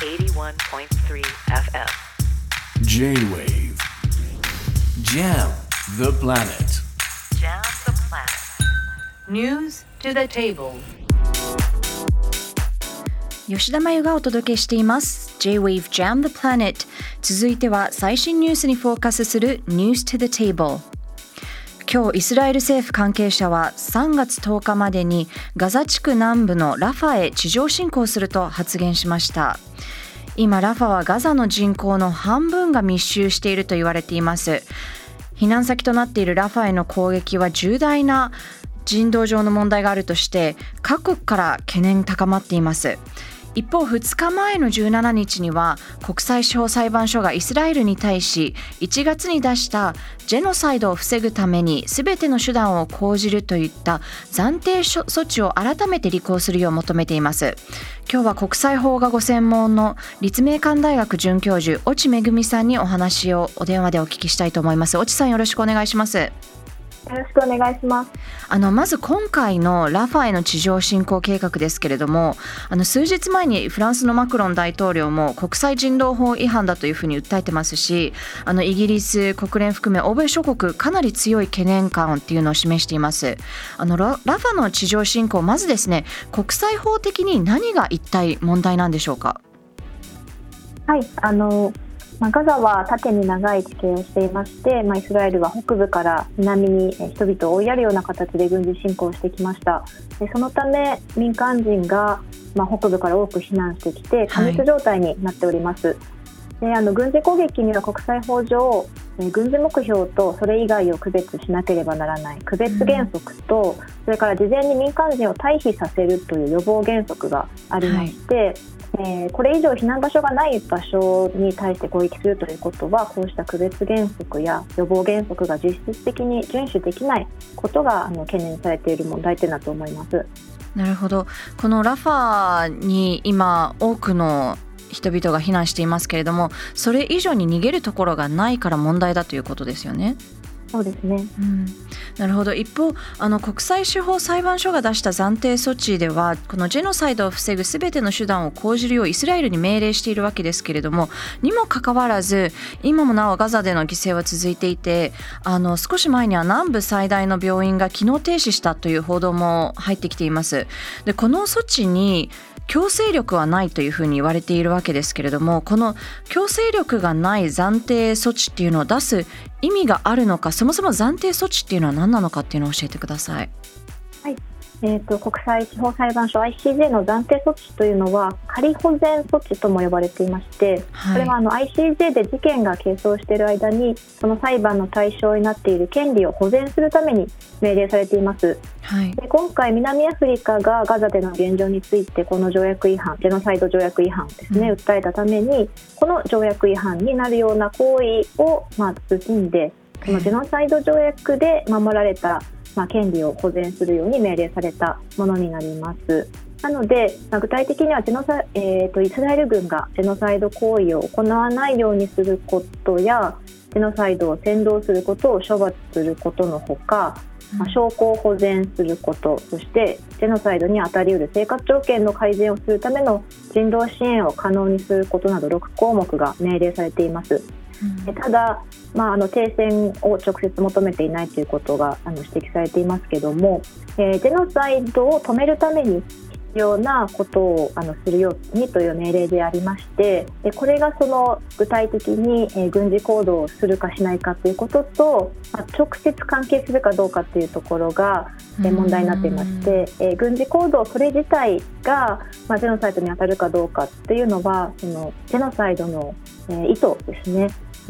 81.3 FM J-Wave Jam the planet Jam the planet News to the table 吉田真由がお届けしています J-Wave Jam the Planet 続いては最新ニュースにフォーカスする News to the Table 今日イスラエル政府関係者は3月10日までにガザ地区南部のラファへ地上侵攻すると発言しました。今ラファはガザの人口の半分が密集していると言われています。避難先となっているラファへの攻撃は重大な人道上の問題があるとして各国から懸念高まっています。一方2日前の17日には国際司法裁判所がイスラエルに対し1月に出したジェノサイドを防ぐために全ての手段を講じるといった暫定措置を改めて履行するよう求めています。今日は国際法がご専門の立命館大学准教授越智恵さんにお話をお電話でお聞きしたいと思います。越智さんよろしくお願いします。よろしくお願いします。あのまず今回のラファへの地上侵攻計画ですけれどもあの数日前にフランスのマクロン大統領も国際人道法違反だというふうに訴えてますしあのイギリス国連含め欧米諸国かなり強い懸念感っていうのを示していますあのララファの地上侵攻まずですね国際法的に何が一体問題なんでしょうか？はいあのまあ、ガザは縦に長い地形をしていまして、まあ、イスラエルは北部から南に人々を追いやるような形で軍事侵攻してきました。でそのため民間人が、まあ、北部から多く避難してきて過密状態になっております、はい、であの軍事攻撃には国際法上軍事目標とそれ以外を区別しなければならない区別原則と、うん、それから事前に民間人を退避させるという予防原則がありまして、はいえー、これ以上避難場所がない場所に対して攻撃するということはこうした区別原則や予防原則が実質的に遵守できないことがあの懸念されている問題点だと思います？なるほどこのラファに今多くの人々が避難していますけれどもそれ以上に逃げるところがないから問題だということですよね。そうですね、うん、なるほど。一方あの国際司法裁判所が出した暫定措置ではこのジェノサイドを防ぐすべての手段を講じるようイスラエルに命令しているわけですけれどもにもかかわらず今もなおガザでの犠牲は続いていてあの少し前には南部最大の病院が機能停止したという報道も入ってきています。でこの措置に強制力はないというふうに言われているわけですけれどもこの強制力がない暫定措置っていうのを出す意味があるのかそもそも暫定措置っていうのは何なのかっていうのを教えてください。はいえーと、国際司法裁判所 ICJ の暫定措置というのは仮保全措置とも呼ばれていまして、はい、これはあの ICJ で事件が係争している間にその裁判の対象になっている権利を保全するために命令されています、はい、で今回南アフリカがガザでの現状についてこの条約違反ジェノサイド条約違反ですね、うん、訴えたためにこの条約違反になるような行為をまあ包んでこのジェノサイド条約で守られたまあ、権利を保全するように命令されたものになります。なので、まあ、具体的にはジェノサ、えーと、イスラエル軍がジェノサイド行為を行わないようにすることやジェノサイドを扇動することを処罰することのほか、まあ、証拠を保全することそしてジェノサイドに当たりうる生活条件の改善をするための人道支援を可能にすることなど6項目が命令されています。うん、ただ、まあ、あの停戦を直接求めていないということがあの指摘されていますけれども、えー、ジェノサイドを止めるために必要なことをあのするようにという命令でありましてでこれがその具体的に、えー、軍事行動をするかしないかということと、まあ、直接関係するかどうかというところが、えー、問題になっていまして、えー、軍事行動それ自体が、まあ、ジェノサイドに当たるかどうかっていうのはそのジェノサイドの、えー、意図ですね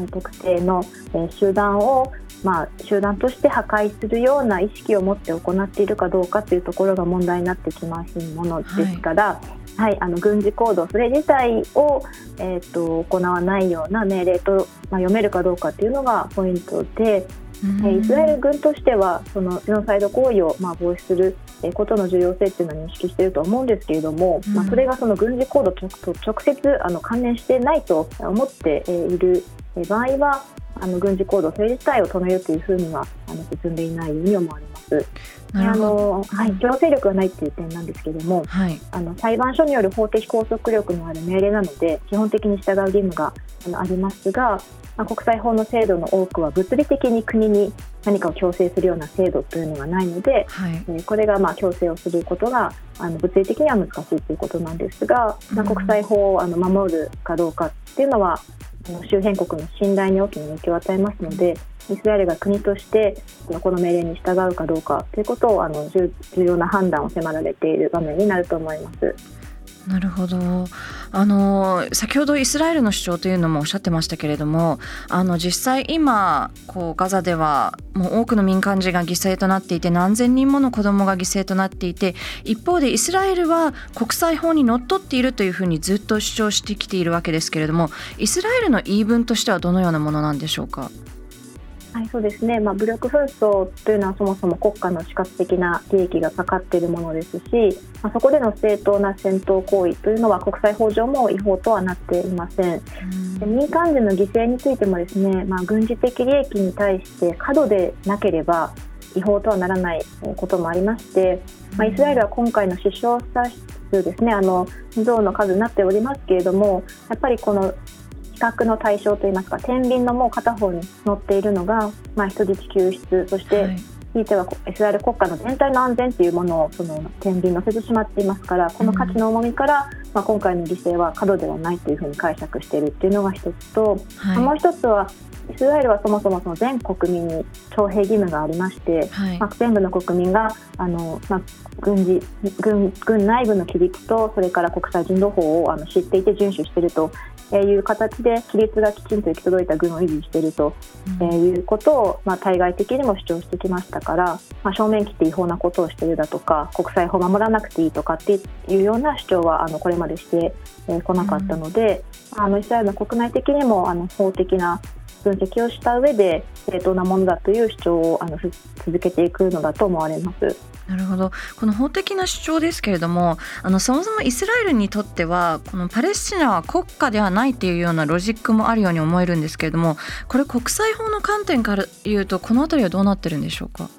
特定の集団を、まあ、集団として破壊するような意識を持って行っているかどうかというところが問題になってきますものですから、はい、はい、あの軍事行動それ自体を、えーと、行わないような命令と、まあ、読めるかどうかというのがポイントで。えイスラエル軍としてはそのジェノサイド行為をまあ防止することの重要性っていうのは認識していると思うんですけれども、まあ、それがその軍事行動と直接あの関連してないと思っているえ場合はあの軍事行動それ自体を止めるというふうにはあの進んでいないように思われます。あのはい、強制力がないという点なんですけれども、はい、あの裁判所による法的拘束力のある命令なので基本的に従う義務があのありますが、まあ、国際法の制度の多くは物理的に国に何かを強制するような制度というのがないので、はい、えー、これがまあ強制をすることがあの物理的には難しいということなんですが、まあ、国際法をあの守るかどうかっていうのは周辺国の信頼に大きな影響を与えますのでイスラエルが国としてこの命令に従うかどうかということをあの重要な判断を迫られている場面になると思います。なるほどあの先ほどイスラエルの主張というのもおっしゃってましたけれどもあの実際今こうガザではもう多くの民間人が犠牲となっていて何千人もの子どもが犠牲となっていて一方でイスラエルは国際法にのっとっているというふうにずっと主張してきているわけですけれどもイスラエルの言い分としてはどのようなものなんでしょうか？はい、そうですね、まあ、武力紛争というのはそもそも国家の死活的な利益がかかっているものですし、まあ、そこでの正当な戦闘行為というのは国際法上も違法とはなっていません。で民間人の犠牲についてもですね、まあ、軍事的利益に対して過度でなければ違法とはならないこともありまして、まあ、イスラエルは今回の死傷者数ですねあの像の数になっておりますけれどもやっぱりこの較の対象といいますか天秤のもう片方に乗っているのが、まあ、人質救出そして、はい。ひいてはイスラエル国家の全体の安全というものをその天秤乗せてしまっていますからこの価値の重みから、まあ、今回の犠牲は過度ではないというふうに解釈しているっていうのが一つと、はい、もう一つはイスラエルはそもそもその全国民に徴兵義務がありまして、はい、まあ、全部の国民があの、まあ、軍事軍軍内部の規律とそれから国際人道法をあの知っていて遵守しているという形で規律がきちんと行き届いた軍を維持していると、うん、いうことを、まあ、対外的にも主張してきましたから、まあ、正面切って違法なことをしているだとか国際法を守らなくていいとかっていうような主張はあのこれまでしてこなかったので、うん、あのイスラエルの国内的にもあの法的な分析をした上で正当なものだという主張をあの続けていくのだと思われます。なるほど。この法的な主張ですけれどもあのそもそもイスラエルにとってはこのパレスチナは国家ではないというようなロジックもあるように思えるんですけれどもこれ国際法の観点から言うとこの辺りはどうなってるんでしょうか？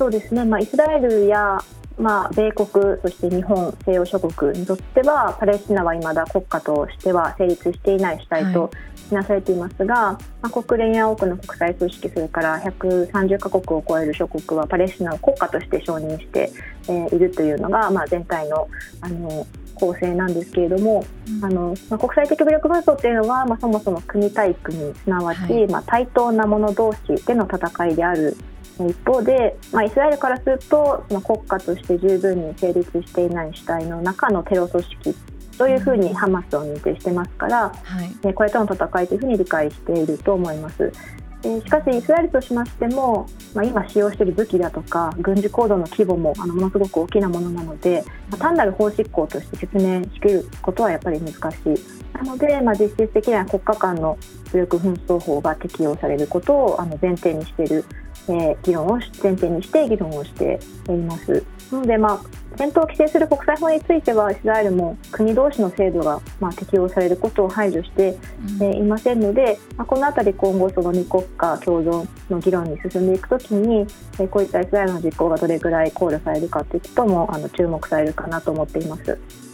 そうですね、まあ、イスラエルやまあ、米国、そして日本、西洋諸国にとってはパレスチナは未だ国家としては成立していない主体とみなされていますが、はい、まあ、国連や多くの国際組織それから130カ国を超える諸国はパレスチナを国家として承認して、えー、いるというのが、まあ、全体のあの構成なんですけれども、うん、あのまあ、国際的武力紛争というのは、まあ、そもそも国対国すなわち、はい、まあ、対等な者同士での戦いである一方で、まあ、イスラエルからするとその国家として十分に成立していない主体の中のテロ組織というふうにハマスを認定してますから、はい、これとの戦いというふうに理解していると思います。えしかし、イスラエルとしましても、まあ、今使用している武器だとか軍事行動の規模もあのものすごく大きなものなので、まあ、単なる法執行として説明しきることはやっぱり難しいなので、まあ、実質的には国家間の武力紛争法が適用されることをあの前提にしているえー、議論を前提にして議論をしています。なので、まあ、戦闘を規制する国際法についてはイスラエルも国同士の制度が、まあ、適用されることを排除して、いませんので、まあ、この辺り今後その2国家共存の議論に進んでいくときに、えー、こういったイスラエルの実行がどれぐらい考慮されるかということもあの注目されるかなと思っています。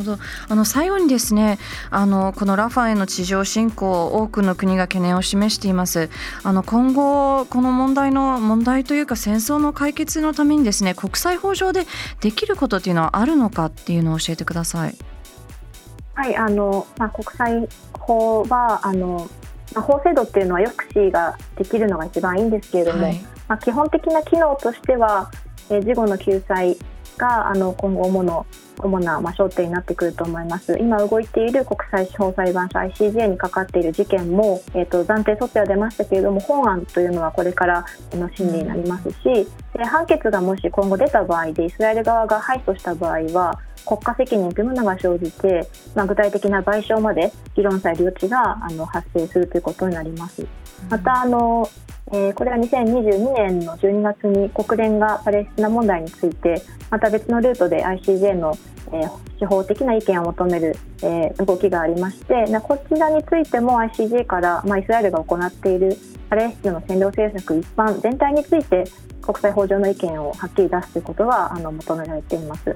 ほど。あの最後にですねあのこのラファへの地上侵攻多くの国が懸念を示しています。あの今後この問題の問題というか戦争の解決のためにですね国際法上でできることっていうのはあるのかっていうのを教えてください。はいあのまあ、国際法はあのまあ、法制度っていうのは抑止ができるのが一番いいんですけれども、はい、まあ、基本的な機能としては、えー、事後の救済があの今後主の主な、まあ、焦点になってくると思います今動いている国際司法裁判所 ICJ にかかっている事件も、えーと、暫定措置は出ましたけれども本案というのはこれからの審理になりますしで判決がもし今後出た場合でイスラエル側が敗訴した場合は国家責任というものが生じて、まあ、具体的な賠償まで議論される余地があの発生するということになります。またあのえー、これは2022年の12月に国連がパレスチナ問題についてまた別のルートで ICJ の、えー、司法的な意見を求める、えー、動きがありましてこちらについても ICJ から、まあ、イスラエルが行っているパレスチナの占領政策一般全体について国際法上の意見をはっきり出すということがあの求められています。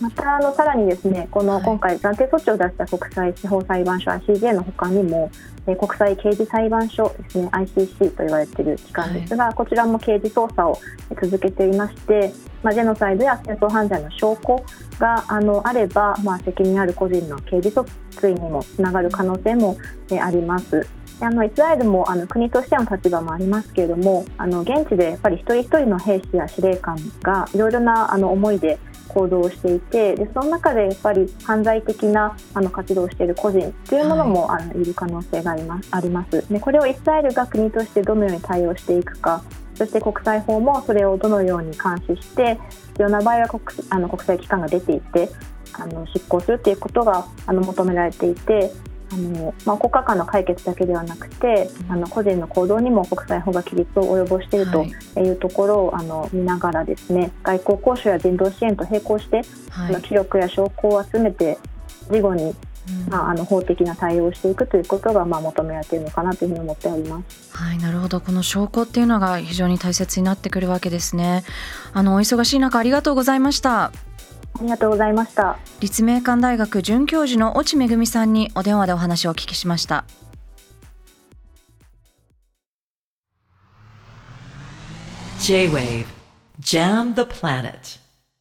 またあのさらにですねこの今回暫定措置を出した国際司法裁判所 ICJ のほかにも、え国際刑事裁判所ですね ICC と言われている機関ですが、はい、こちらも刑事捜査を続けていまして、まあ、ジェノサイドや戦争犯罪の証拠があのあれば、まあ、責任ある個人の刑事訴追にもつながる可能性も、えあります。あのイスラエルもあの国としての立場もありますけれどもあの現地でやっぱり一人一人の兵士や司令官がいろいろなあの思いで行動していてでその中でやっぱり犯罪的なあの活動をしている個人というものも、はい、あのいる可能性があります。ありますでこれをイスラエルが国としてどのように対応していくかそして国際法もそれをどのように監視して必要な場合は国あの国際機関が出ていってあの執行するということがあの求められていてあの、まあ、国家間の解決だけではなくてあの個人の行動にも国際法が規律を及ぼしているというところを、あの見ながらですね外交交渉や人道支援と並行して、はい、の記録や証拠を集めて事後にまあ、あの法的な対応をしていくということがまあ求められているのかなというふうに思っております。はい、なるほど。この証拠っていうのが非常に大切になってくるわけですね。あのお忙しい中ありがとうございました。ありがとうございました。立命館大学准教授の越智恵さんにお電話でお話をお聞きしました。J-WAVE JAM the Planet